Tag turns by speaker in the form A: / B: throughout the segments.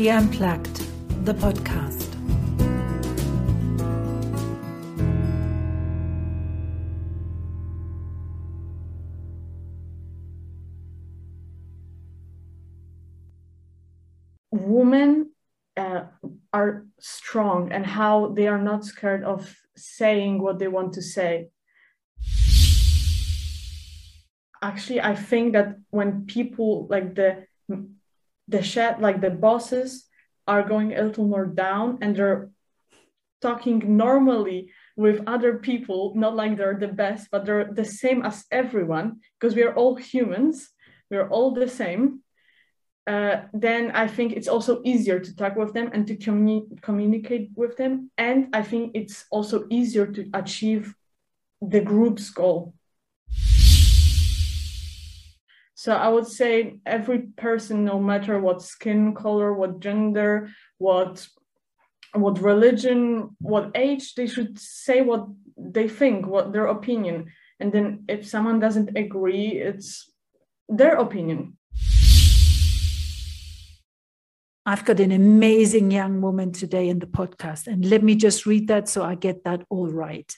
A: Tea Unplugged, the podcast.
B: Women uh, are strong and how they are not scared of saying what they want to say. Actually, I think that when people like the the shed like the bosses are going a little more down and they're talking normally with other people not like they're the best but they're the same as everyone because we are all humans we're all the same uh, then I think it's also easier to talk with them and to communi- communicate with them. And I think it's also easier to achieve the group's goal. So I would say every person, no matter what skin color, what gender, what what religion, what age, they should say what they think, what their opinion. And then if someone doesn't agree, it's their opinion.
A: I've got an amazing young woman today in the podcast. And let me just read that so I get that all right.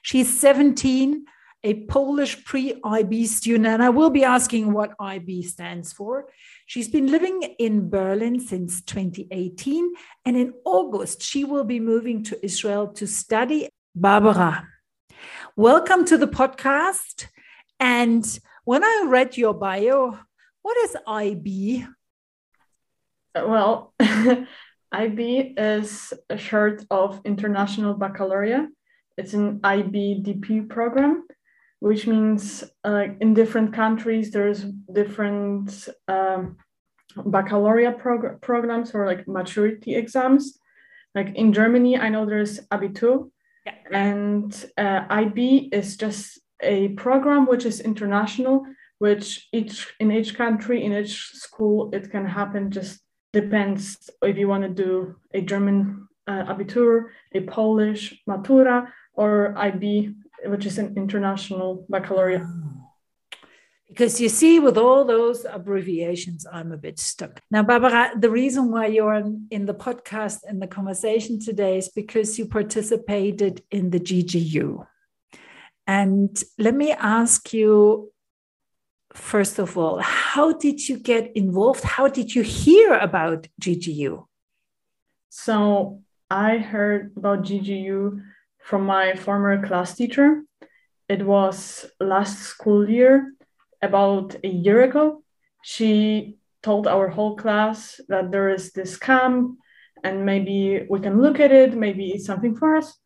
A: She's 17 a Polish pre IB student, and I will be asking what IB stands for. She's been living in Berlin since 2018, and in August, she will be moving to Israel to study. Barbara, welcome to the podcast. And when I read your bio, what is IB?
B: Well, IB is a short of International Baccalaureate. It's an IBDP program which means uh, in different countries there's different um, baccalaureate prog- programs or like maturity exams. Like in Germany, I know there's Abitur, yeah. and uh, IB is just a program which is international, which each in each country in each school it can happen. Just depends if you want to do a German uh, Abitur, a Polish Matura, or IB which is an international baccalaureate.
A: Because you see, with all those abbreviations, I'm a bit stuck. Now, Barbara, the reason why you're in the podcast and the conversation today is because you participated in the GGU. And let me ask you, first of all, how did you get involved? How did you hear about GGU?
B: So I heard about GGU from my former class teacher. It was last school year, about a year ago. She told our whole class that there is this camp and maybe we can look at it, maybe it's something for us.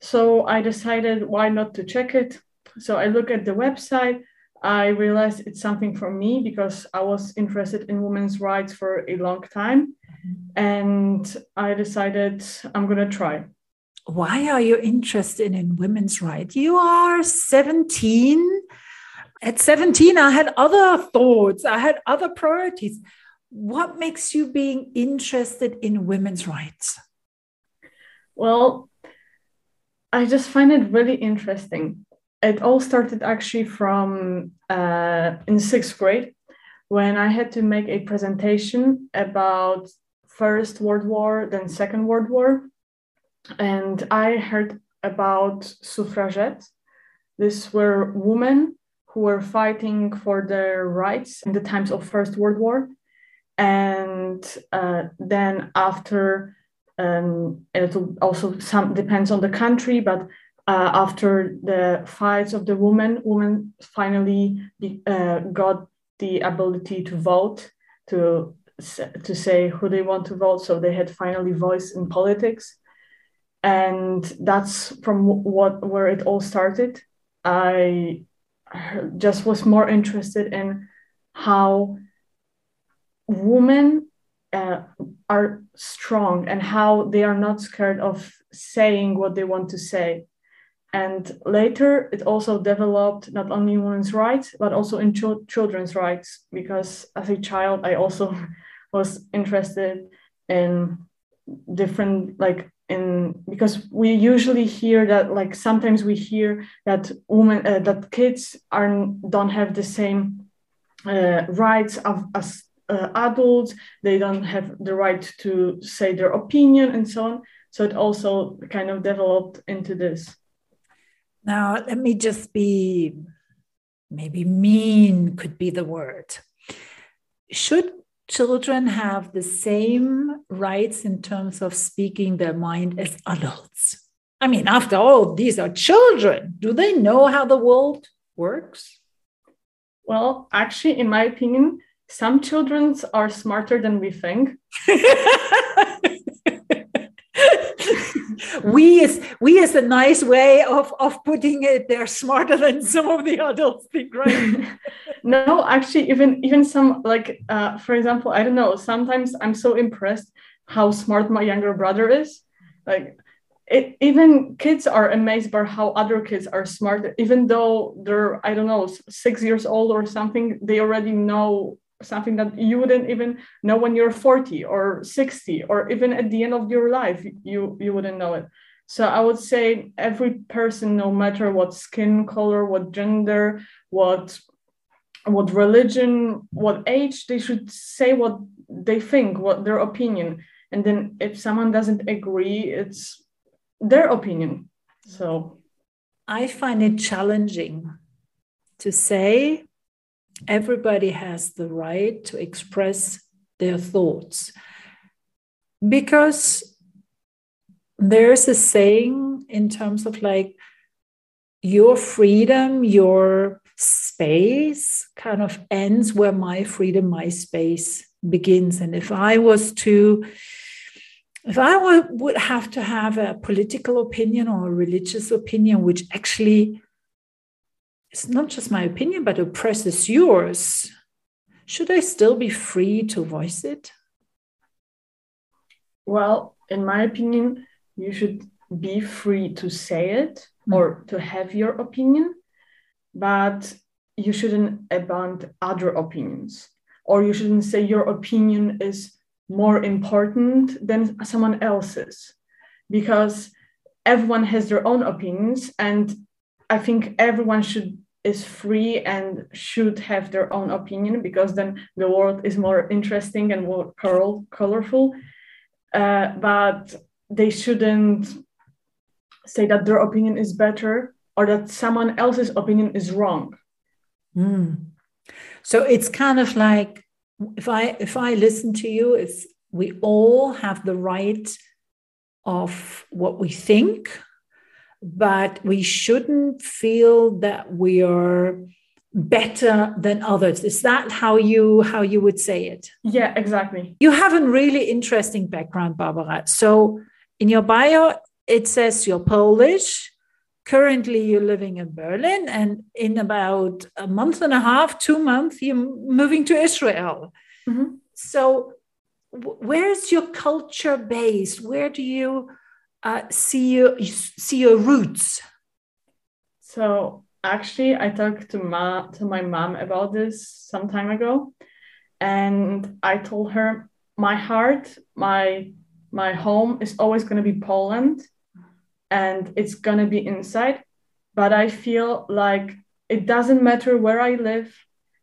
B: So I decided why not to check it. So I look at the website. I realized it's something for me because I was interested in women's rights for a long time. Mm-hmm. And I decided I'm going to try
A: why are you interested in women's rights? You are 17. At 17, I had other thoughts, I had other priorities. What makes you being interested in women's rights?
B: Well, I just find it really interesting. It all started actually from uh, in sixth grade when I had to make a presentation about First World War, then Second World War and I heard about suffragettes. These were women who were fighting for their rights in the times of First World War, and uh, then after um, it also some depends on the country, but uh, after the fights of the women, women finally uh, got the ability to vote to to say who they want to vote. So they had finally voice in politics and that's from what where it all started. I just was more interested in how women uh, are strong and how they are not scared of saying what they want to say. And later it also developed not only women's rights but also in ch- children's rights. Because as a child i also was interested in different like in because we usually hear that like sometimes we hear that women uh, that kids are don't have the same uh, rights of, as uh, adults. They don't have the right to say their opinion and so on. So it also kind of developed into this.
A: Now let me just be maybe mean could be the word. Should children have the same rights in terms of speaking their mind as adults. I mean after all these are children. Do they know how the world works?
B: Well actually in my opinion some children are smarter than we think.
A: we is we is a nice way of of putting it. They're smarter than some of the adults think right?
B: No actually even even some like uh, for example i don't know sometimes i'm so impressed how smart my younger brother is. Like it, even kids are amazed by how other kids are smart even though they're i don't know six years old or something they already know something that you wouldn't even know when you're 40 or 60 or even at the end of your life you you wouldn't know it. So i would say every person no matter what skin color what gender what what religion what age they should say what they think what their opinion. And then if someone doesn't agree it's their opinion. So
A: i find it challenging to say everybody has the right to express their thoughts. Because there's a saying in terms of like your freedom your space kind of ends where my freedom my space begins. And if i was to if i would have to have a political opinion or a religious opinion which actually it's not just my opinion, but oppresses yours, should I still be free to voice it?
B: Well, in my opinion, you should be free to say it mm. or to have your opinion, but you shouldn't abandon other opinions, or you shouldn't say your opinion is more important than someone else's, because everyone has their own opinions and I think everyone should is free and should have their own opinion because then the world is more interesting and more color, colorful. Uh, but they shouldn't say that their opinion is better or that someone else's opinion is wrong.
A: Mm. So it's kind of like if I if I listen to you, it's we all have the right of what we think but we shouldn't feel that we are better than others. Is that how you how you would say it?
B: Yeah exactly.
A: You have a really interesting background barbara. So in your bio it says you're polish. Currently you're living in berlin and in about a month and a half two months you're moving to israel. Mm-hmm. so where's your culture based where do you uh, see your see your roots?
B: So actually, I talked to ma to my mom about this some time ago, and I told her my heart, my my home is always going to be Poland, and it's going to be inside. But I feel like it doesn't matter where I live,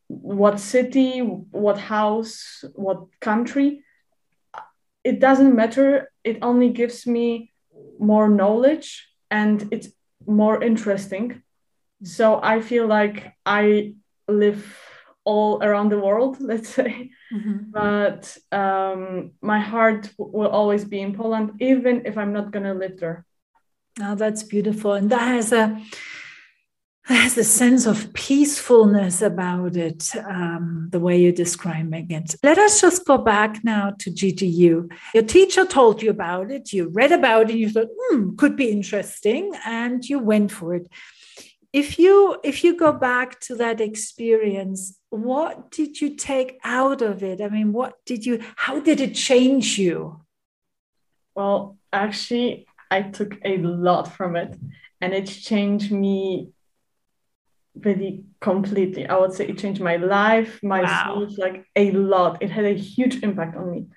B: what city, what house, what country. It doesn't matter. It only gives me more knowledge and it's more interesting. So I feel like I live all around the world, let's say, mm-hmm. but um, my heart will always be in Poland, even if I'm not going to live there.
A: Oh, that's beautiful. And that has a there's a sense of peacefulness about it, um, the way you're describing it. Let us just go back now to GGU. Your teacher told you about it, you read about it, you thought, hmm, could be interesting, and you went for it. If you if you go back to that experience, what did you take out of it? I mean, what did you how did it change you?
B: Well, actually, I took a lot from it and it changed me really completely. I would say it changed my life, my wow. like a lot. It had a huge impact on me.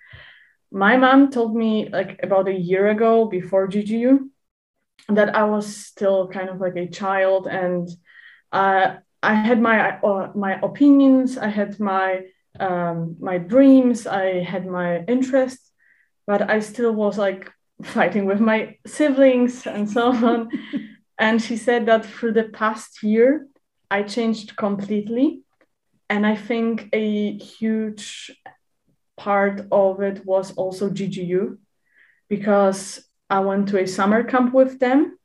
B: My mom told me like about a year ago before GGU that I was still kind of like a child and uh, I had my uh, my opinions. I had my um, my dreams, I had my interests, but I still was like fighting with my siblings and so on. and she said that for the past year, I changed completely. And I think a huge part of it was also GGU because I went to a summer camp with them,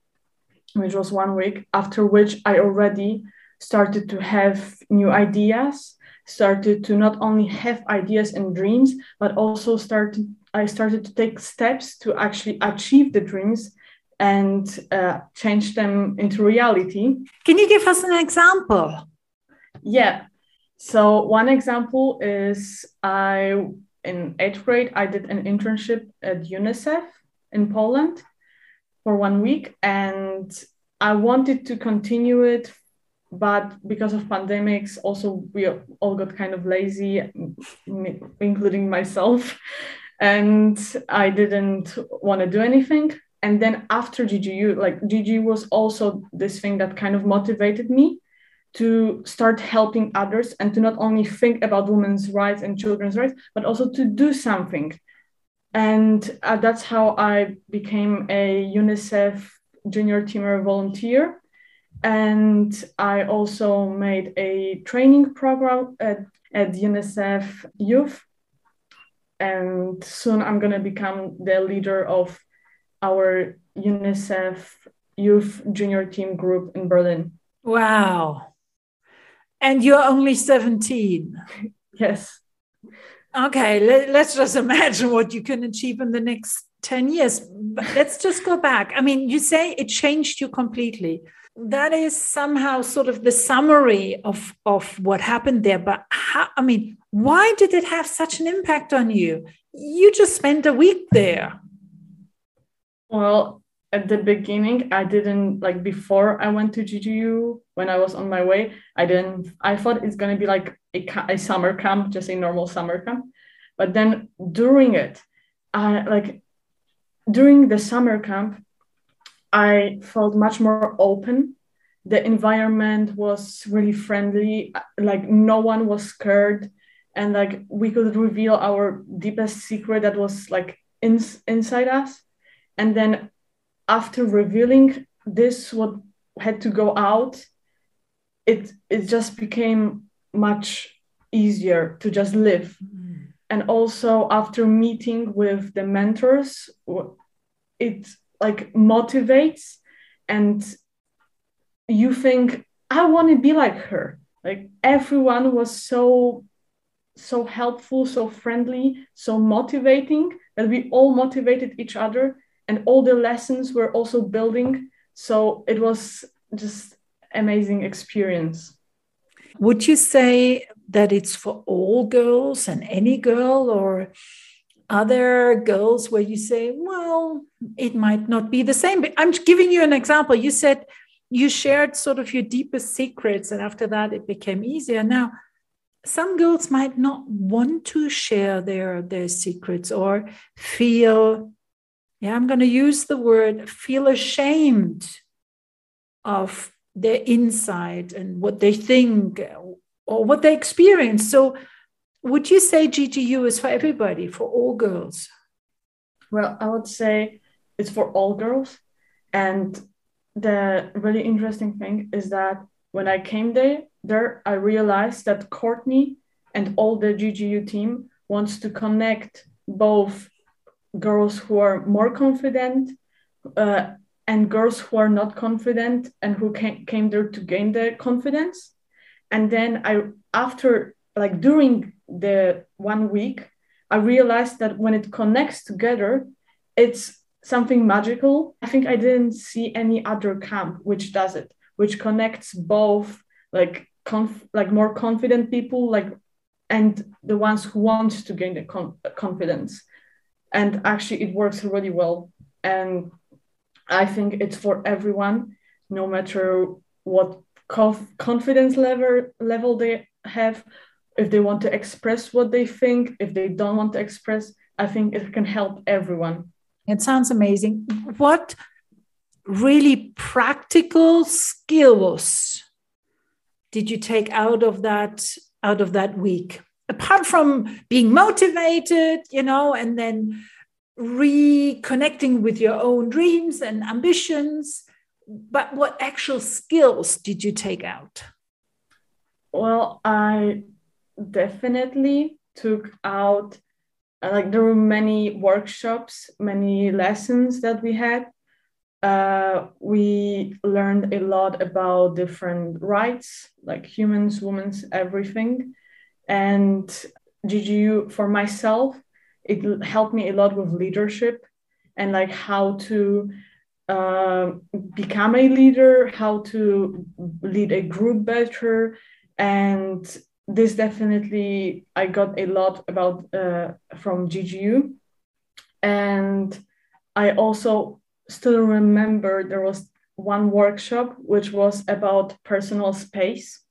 B: which was one week, after which I already started to have new ideas, started to not only have ideas and dreams, but also started I started to take steps to actually achieve the dreams and uh, change them into reality.
A: Can you give us an example?
B: Yeah. So one example is I in eighth grade I did an internship at UNICEF in Poland for one week, and I wanted to continue it, but because of pandemics, also we all got kind of lazy, including myself, and I didn't want to do anything. And then after GGU, like GGU was also this thing that kind of motivated me to start helping others and to not only think about women's rights and children's rights, but also to do something. And uh, that's how I became a UNICEF junior teamer volunteer. And I also made a training program at, at UNICEF Youth. And soon I'm going to become the leader of our UNICEF Youth Junior Team group in Berlin.
A: Wow and you're only 17.
B: Yes.
A: Okay, let, us just imagine what you can achieve in the next 10 years. But let's just go back. I mean, you say it changed you completely. That is somehow sort of the summary of, of what happened there. But how, I mean, why did it have such an impact on you? You just spent a week there.
B: Well, at the beginning i didn't like before i went to ggu when i was on my way i didn't i thought it's going to be like a, a summer camp just a normal summer camp. But then during it i like during the summer camp i felt much more open. The environment was really friendly like no one was scared and like we could reveal our deepest secret that was like in, inside us and then after revealing this what had to go out it it just became much easier to just live mm. and also after meeting with the mentors it like motivates and you think i want to be like her like everyone was so so helpful so friendly so motivating that we all motivated each other and all the lessons were also building. So it was just amazing experience.
A: Would you say that it's for all girls and any girl or other girls where you say well it might not be the same but i'm giving you an example. You said you shared sort of your deepest secrets and after that it became easier. Now some girls might not want to share their their secrets or feel yeah, I'm going to use the word feel ashamed of their insight and what they think or what they experience. So, would you say GGU is for everybody, for all girls?
B: Well, I would say it's for all girls. And the really interesting thing is that when I came there, there I realized that Courtney and all the GGU team wants to connect both girls who are more confident uh, and girls who are not confident and who came, came there to gain the confidence. And then i after like during the one week i realized that when it connects together it's something magical. I think i didn't see any other camp which does it which connects both like conf- like more confident people like and the ones who want to gain the con- confidence and actually it works really well. And i think it's for everyone no matter what conf- confidence level level they have if they want to express what they think if they don't want to express i think it can help everyone.
A: It sounds amazing. What really practical skills did you take out of that out of that week apart from being motivated, you know, and then reconnecting with your own dreams and ambitions, but what actual skills did you take out?
B: Well, I definitely took out like there were many workshops, many lessons that we had. Uh, we learned a lot about different rights, like humans, women's, everything. And GGU for myself, it helped me a lot with leadership and like how to uh, become a leader, how to lead a group better, and this definitely I got a lot about uh, from GGU, and I also still remember there was one workshop which was about personal space,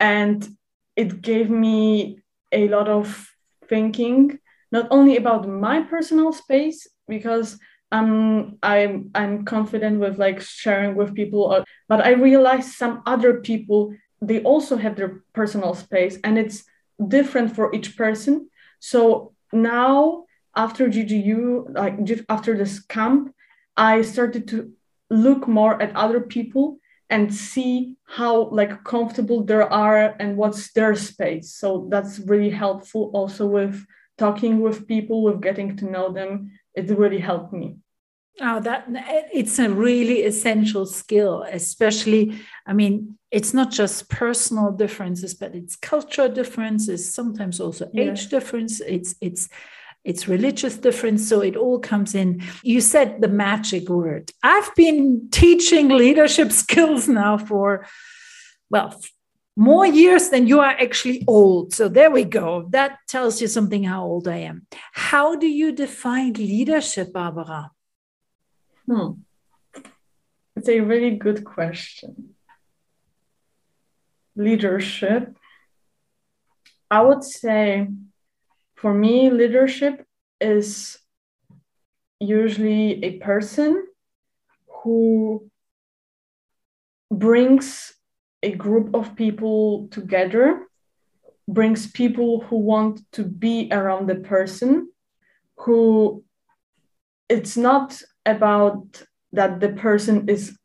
B: and it gave me a lot of thinking not only about my personal space because um, I'm I'm confident with like sharing with people, uh, but I realized some other people they also have their personal space and it's different for each person. So now after ggu like after this camp i started to look more at other people and see how like comfortable they are and what's their space so that's really helpful also with talking with people with getting to know them it really helped me
A: Oh, that it's a really essential skill, especially. I mean, it's not just personal differences, but it's cultural differences, sometimes also yeah. age difference. It's it's it's religious difference. So it all comes in. You said the magic word. I've been teaching leadership skills now for well more years than you are actually old. So there we go. That tells you something how old I am. How do you define leadership, Barbara?
B: Hmm. It's a really good question. Leadership. I would say for me, leadership is usually a person who brings a group of people together, brings people who want to be around the person, who it's not about that the person is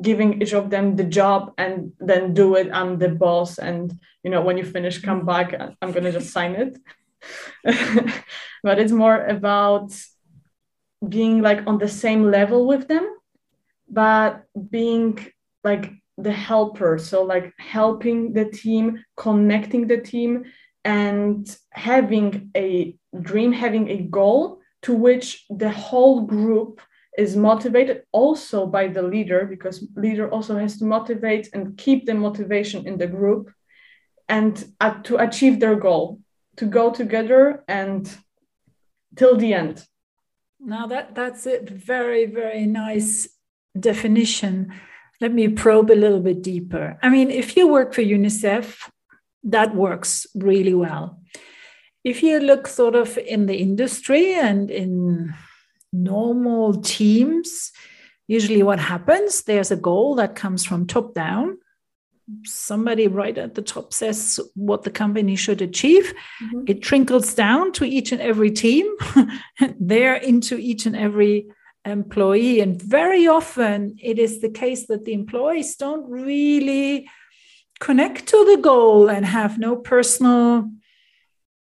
B: giving each of them the job and then do it. I'm the boss and you know when you finish come back i'm going to just sign it but it's more about being like on the same level with them but being like the helper. So like helping the team connecting the team and having a dream having a goal to which the whole group is motivated also by the leader because leader also has to motivate and keep the motivation in the group and uh, to achieve their goal to go together and till the end.
A: Now that that's a very very nice definition. Let me probe a little bit deeper. I mean if you work for unicef that works really well. If you look sort of in the industry and in normal teams, usually what happens, there's a goal that comes from top down. Somebody right at the top says what the company should achieve. Mm-hmm. It trickles down to each and every team, there into each and every employee. And very often it is the case that the employees don't really connect to the goal and have no personal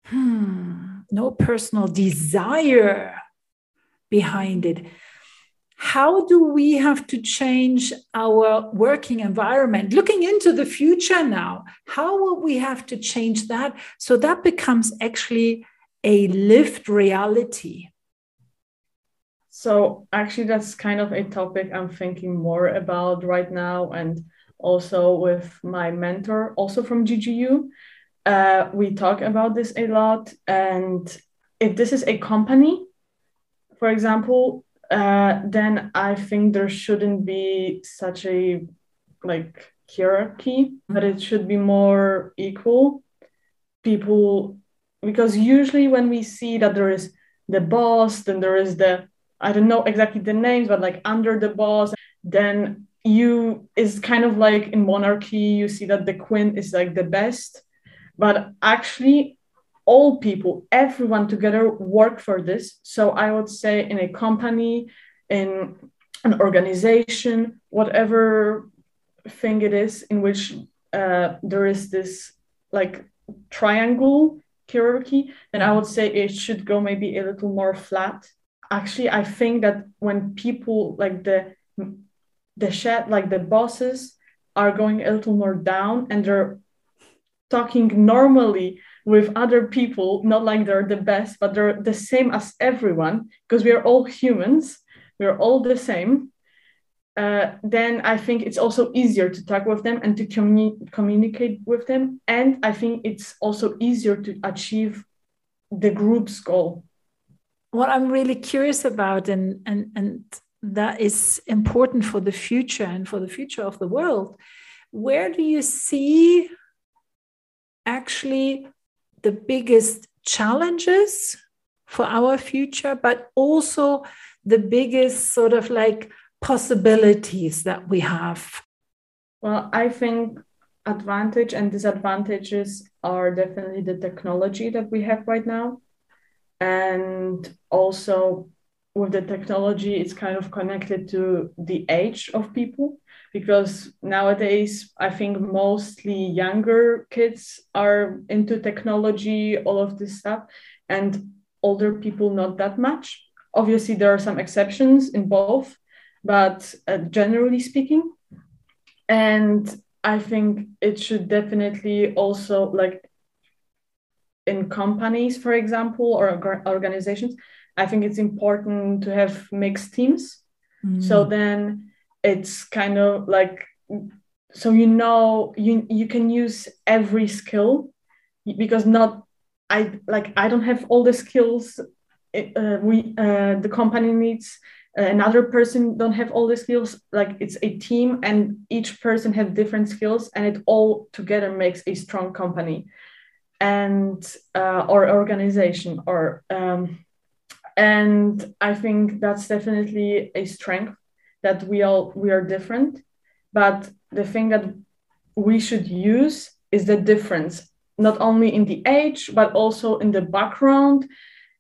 A: hmm, no personal desire behind it. How do we have to change our working environment? Looking into the future now, how will we have to change that so that becomes actually a lived reality?
B: So, actually, that's kind of a topic I'm thinking more about right now, and also with my mentor, also from GGU uh, we talk about this a lot. And if this is a company, for example, uh, then I think there shouldn't be such a like hierarchy, but it should be more equal. People, because usually when we see that there is the boss, then there is the I don't know exactly the names, but like under the boss, then you is kind of like in monarchy. You see that the queen is like the best, but actually all people everyone together work for this. So i would say in a company in an organization whatever thing it is in which uh, there is this like triangle hierarchy then i would say it should go maybe a little more flat. Actually i think that when people like the the shed like the bosses are going a little more down and they're talking normally with other people not like they're the best but they're the same as everyone because we are all humans we're all the same uh, then I think it's also easier to talk with them and to communi- communicate with them. And I think it's also easier to achieve the group's goal.
A: What I'm really curious about, and, and, and that is important for the future and for the future of the world, where do you see actually the biggest challenges for our future, but also the biggest sort of like possibilities that we have?
B: Well, I think advantage and disadvantages are definitely the technology that we have right now. And also with the technology, it's kind of connected to the age of people because nowadays I think mostly younger kids are into technology, all of this stuff, and older people not that much. Obviously, there are some exceptions in both, but uh, generally speaking and i think it should definitely also like in companies for example or organizations i think it's important to have mixed teams mm. so then it's kind of like so you know you you can use every skill because not i like i don't have all the skills uh, we uh, the company needs another person don't have all the skills like it's a team and each person have different skills and it all together makes a strong company. And uh, or organization or um, and i think that's definitely a strength that we all we are different but the thing that we should use is the difference not only in the age but also in the background.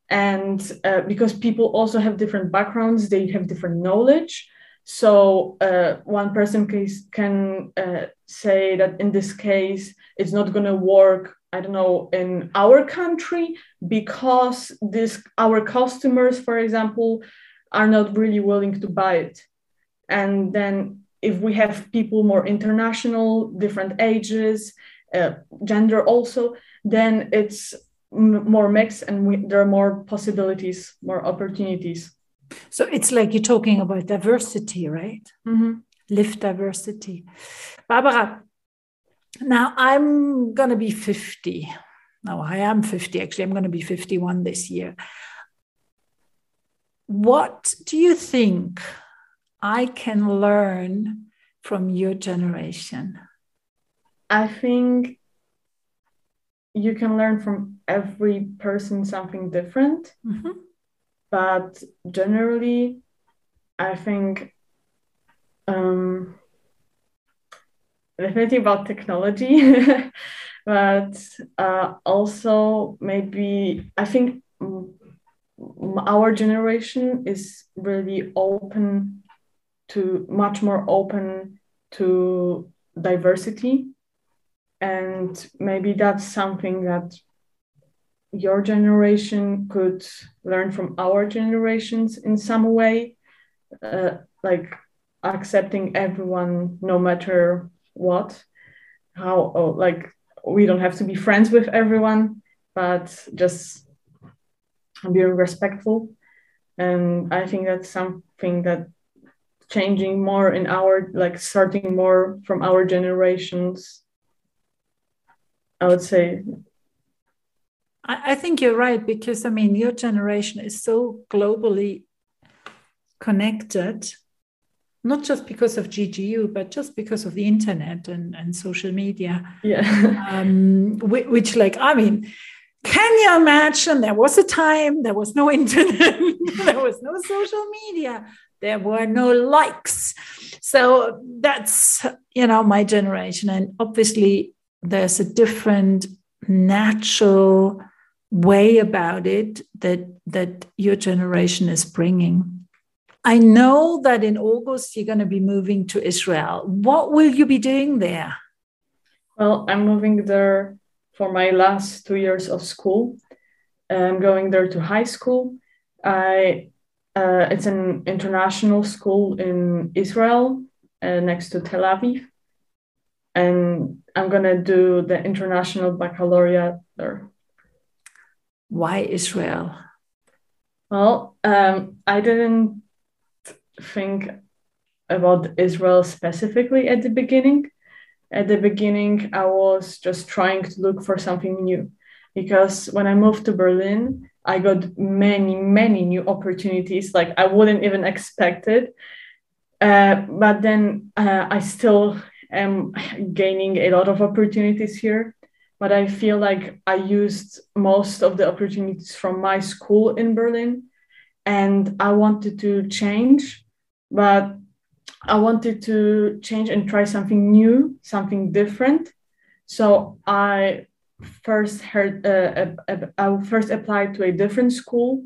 B: And uh, because people also have different backgrounds they have different knowledge. So uh, one person case can uh, say that in this case it's not going to work i don't know in our country because this our customers for example are not really willing to buy it and then if we have people more international different ages uh, gender also then it's more mixed and we, there are more possibilities more opportunities.
A: So it's like you're talking about diversity right?
B: Mm-hmm.
A: live diversity. Barbara now i'm going to be 50 no i am 50 actually. I'm going to be 51 this year. What do you think i can learn from your generation
B: i think you can learn from every person something different
A: mm-hmm.
B: but generally i think um, definitely about technology but uh, also maybe i think our generation is really open to much more open to diversity. And maybe that's something that your generation could learn from our generations in some way uh, like accepting everyone no matter what. How oh, like we don't have to be friends with everyone but just being respectful. And i think that's something that changing more in our like starting more from our generations I would say.
A: I, I think you're right because I mean your generation is so globally connected, not just because of GGU, but just because of the internet and, and social media.
B: Yeah.
A: um, which, which, like, I mean, can you imagine there was a time there was no internet, there was no social media, there were no likes. So that's, you know, my generation. And obviously, there's a different natural way about it that that your generation is bringing. I know that in August you're going to be moving to Israel. What will you be doing there?
B: Well, I'm moving there for my last two years of school. I'm going there to high school. I uh, it's an international school in Israel, uh, next to Tel Aviv, and I'm gonna do the international baccalaureate there.
A: Why Israel?
B: Well, um, I didn't think about Israel specifically at the beginning. At the beginning, I was just trying to look for something new because when I moved to Berlin, I got many, many new opportunities like I wouldn't even expect it. Uh, but then uh, I still am gaining a lot of opportunities here but I feel like I used most of the opportunities from my school in Berlin and I wanted to change, but I wanted to change and try something new, something different. So I first heard, uh, I first applied to a different school,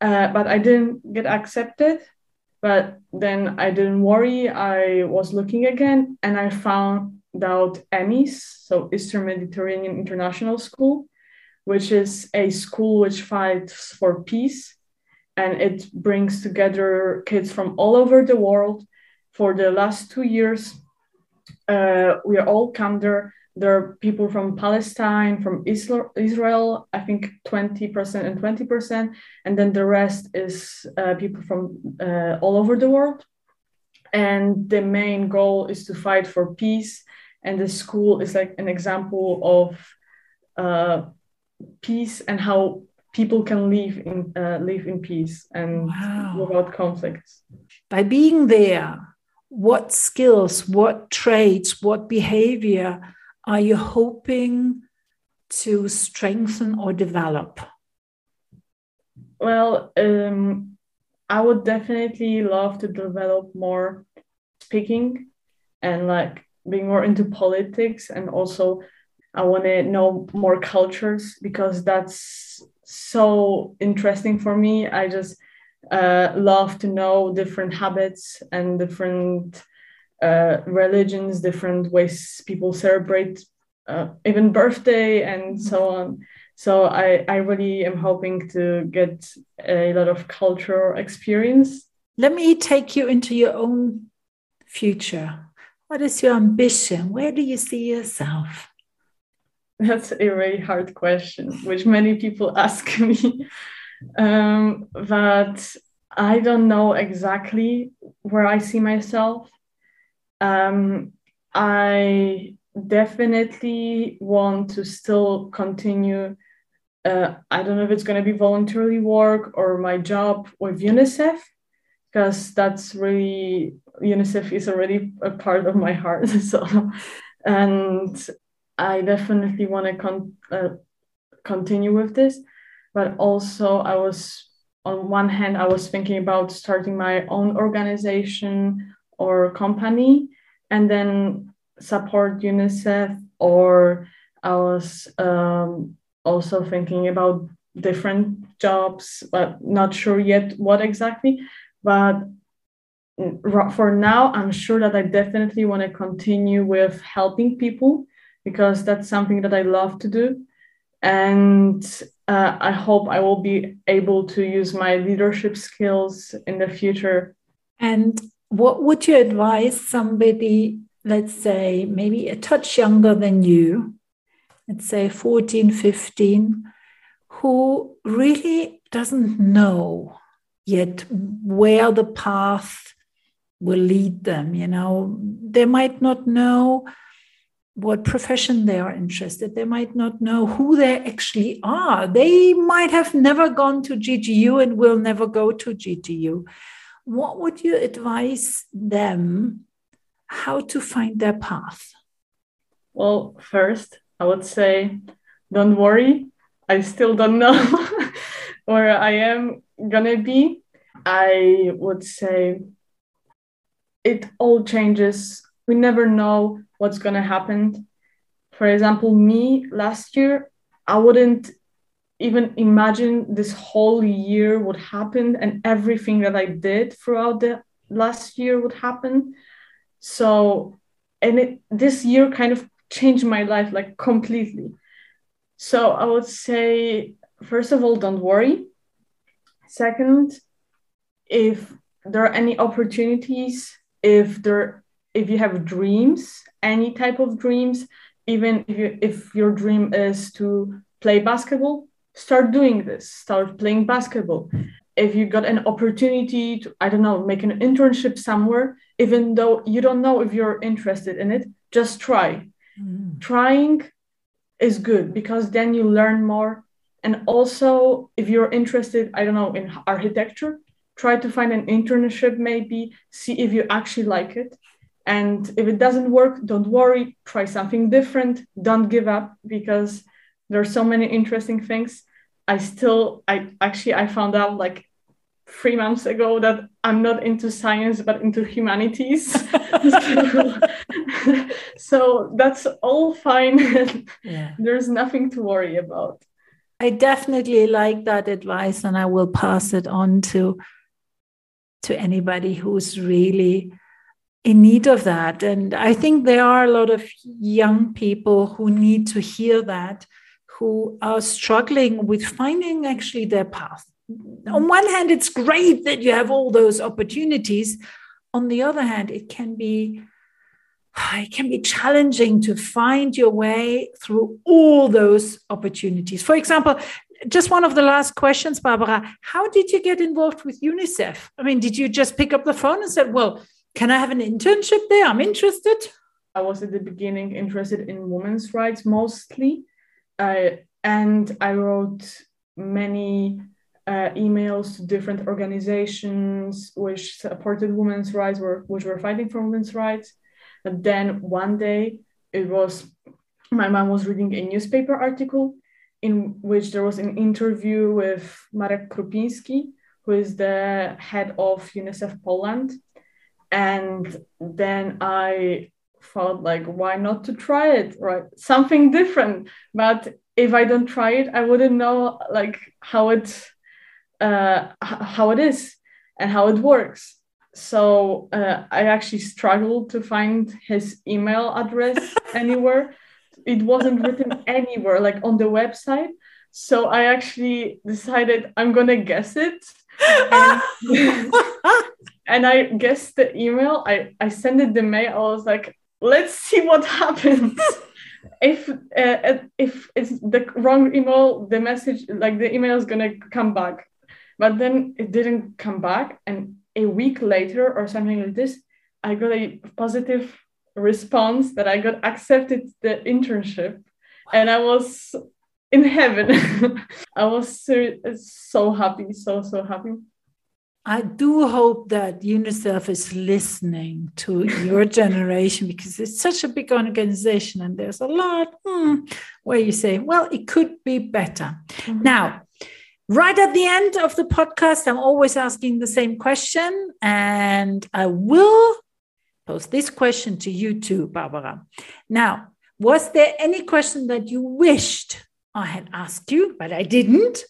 B: uh, but I didn't get accepted. But then I didn't worry. I was looking again and I found about EMIS, so Eastern Mediterranean International School, which is a school which fights for peace and it brings together kids from all over the world. For the last two years, uh, we all come there. There are people from Palestine, from Israel, I think 20% and 20%, and then the rest is uh, people from uh, all over the world. And the main goal is to fight for peace and the school is like an example of uh, peace and how people can live in uh, live in peace and wow. without conflicts.
A: By being there, what skills, what traits, what behavior are you hoping to strengthen or develop?
B: Well, um, I would definitely love to develop more speaking and like being more into politics and also I want to know more cultures because that's so interesting for me. I just uh, love to know different habits and different uh, religions, different ways people celebrate, uh, even birthday and so on. So I, I really am hoping to get a lot of cultural experience.
A: Let me take you into your own future. What is your ambition? Where do you see yourself?
B: That's a very hard question, which many people ask me. Um, but I don't know exactly where I see myself. Um, I definitely want to still continue. Uh, I don't know if it's going to be voluntary work or my job with UNICEF because that's really UNICEF is already a part of my heart. So, and I definitely want to con- uh, continue with this, but also I was on one hand I was thinking about starting my own organization or company, and then support UNICEF, or I was um, also thinking about different jobs, but not sure yet what exactly. But for now, I'm sure that I definitely want to continue with helping people because that's something that I love to do. And uh, I hope I will be able to use my leadership skills in the future.
A: And what would you advise somebody, let's say, maybe a touch younger than you, let's say 14, 15, who really doesn't know yet where the path will lead them you know? They might not know what profession they are interested. They might not know who they actually are. They might have never gone to ggu and will never go to ggu what would you advise them how to find their path
B: well first i would say don't worry i still don't know where i am gonna be, I would say it all changes. We never know what's gonna happen. for example, me last year, I wouldn't even imagine this whole year would happen and everything that I did throughout the last year would happen. So, and it, this year kind of changed my life like completely. So I would say, first of all, don't worry. Second, if there are any opportunities, if there, if you have dreams, any type of dreams, even if you, if your dream is to play basketball, start doing this start playing basketball. If you got an opportunity to i don't know make an internship somewhere even though you don't know if you're interested in it just try. Mm. trying is good because then you learn more. And also if you're interested i don't know in architecture try to find an internship maybe see if you actually like it. And if it doesn't work don't worry try something different. Don't give up because there's so many interesting things. I still i actually i found out like three months ago that i'm not into science but into humanities. So that's all fine. Yeah. there's nothing to worry about.
A: I definitely like that advice and i will pass it on to to anybody who's really in need of that. And i think there are a lot of young people who need to hear that who are struggling with finding actually their path. On one hand, it's great that you have all those opportunities. On the other hand, it can be it can be challenging to find your way through all those opportunities. For example, just one of the last questions, Barbara. How did you get involved with UNICEF? I mean, did you just pick up the phone and said, "Well, can I have an internship there? I'm interested."
B: I was at the beginning interested in women's rights mostly, and I wrote many uh, emails to different organizations which supported women's rights or which were fighting for women's rights. And then one day it was my mom was reading a newspaper article in which there was an interview with Marek Krupiński, who is the head of UNICEF Poland. And then I thought like why not to try it right? Something different. But if i don't try it i wouldn't know like how it uh, how it is and how it works. So uh, i actually struggled to find his email address anywhere. It wasn't written anywhere like on the website. So i actually decided i'm gonna guess it. And, and i guessed the email. I i sent it the mail. I was like let's see what happens. If uh, if it's the wrong email the message like the email is gonna come back. But then it didn't come back and a week later or something like this i got a positive response that i got accepted the internship and i was in heaven. I was so, so happy so so happy
A: I do hope that UNICEF is listening to your generation because it's such a big organization and there's a lot hmm, where you say, well, it could be better. Mm-hmm. Now, right at the end of the podcast, I'm always asking the same question, and I will pose this question to you too, Barbara. Now, was there any question that you wished I had asked you, but I didn't?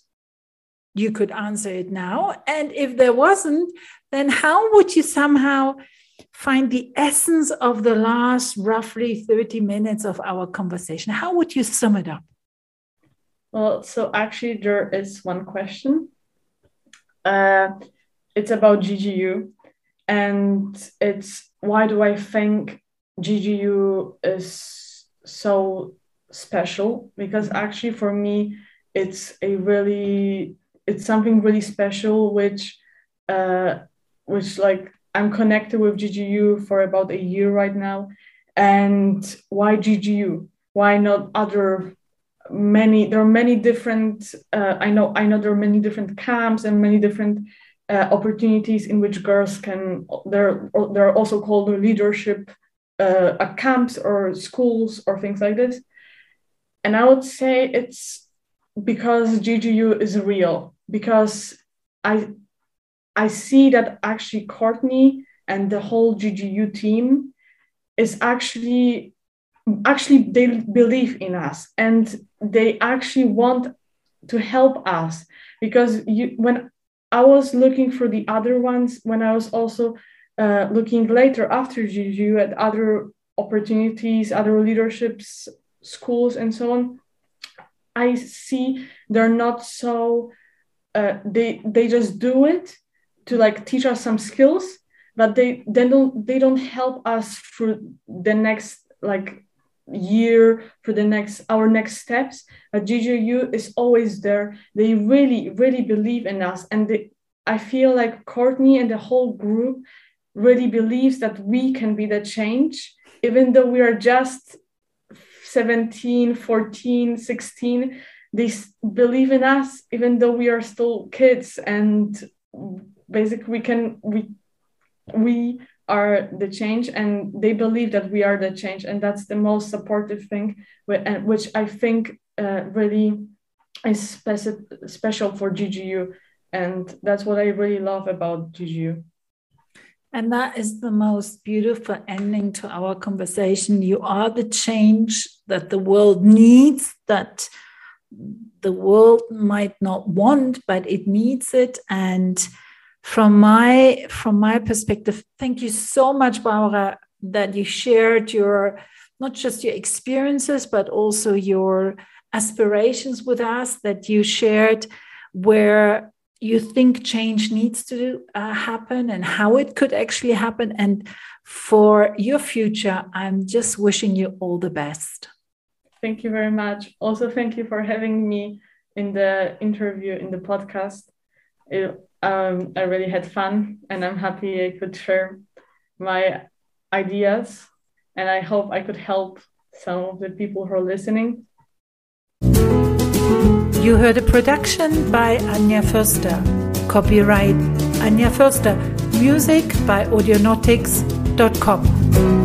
A: You could answer it now. And if there wasn't, then how would you somehow find the essence of the last roughly 30 minutes of our conversation? How would you sum it up?
B: Well, so actually, there is one question. Uh, it's about GGU, and it's why do I think GGU is so special? Because actually, for me, it's a really it's something really special which uh which like i'm connected with ggu for about a year right now. And why ggu why not other many there are many different uh, i know i know there are many different camps and many different uh, opportunities in which girls can there there are also called leadership uh, camps or schools or things like this. And i would say it's because ggu is real because I I see that actually Courtney and the whole GGU team is actually actually they believe in us and they actually want to help us because you when i was looking for the other ones when i was also uh, looking later after GGU at other opportunities other leaderships schools and so on i see they're not so uh, they they just do it to like teach us some skills but they they don't they don't help us for the next like year for the next our next steps. But GGU is always there. They really really believe in us. And they, i feel like courtney and the whole group really believes that we can be the change even though we are just 17 14 16 they believe in us even though we are still kids and basically we can we we are the change and they believe that we are the change and that's the most supportive thing which i think uh, really is speci- special for ggu and that's what i really love about ggu
A: and that is the most beautiful ending to our conversation. You are the change that the world needs that the world might not want but it needs it. And from my from my perspective thank you so much barbara that you shared your not just your experiences but also your aspirations with us that you shared where you think change needs to uh, happen and how it could actually happen. And for your future i'm just wishing you all the best
B: thank you very much also thank you for having me in the interview in the podcast it, um, I really had fun and I'm happy I could share my ideas and I hope I could help some of the people who are listening.
A: You heard a production by Anja Förster. Copyright Anja Förster. Music by audionautix.com.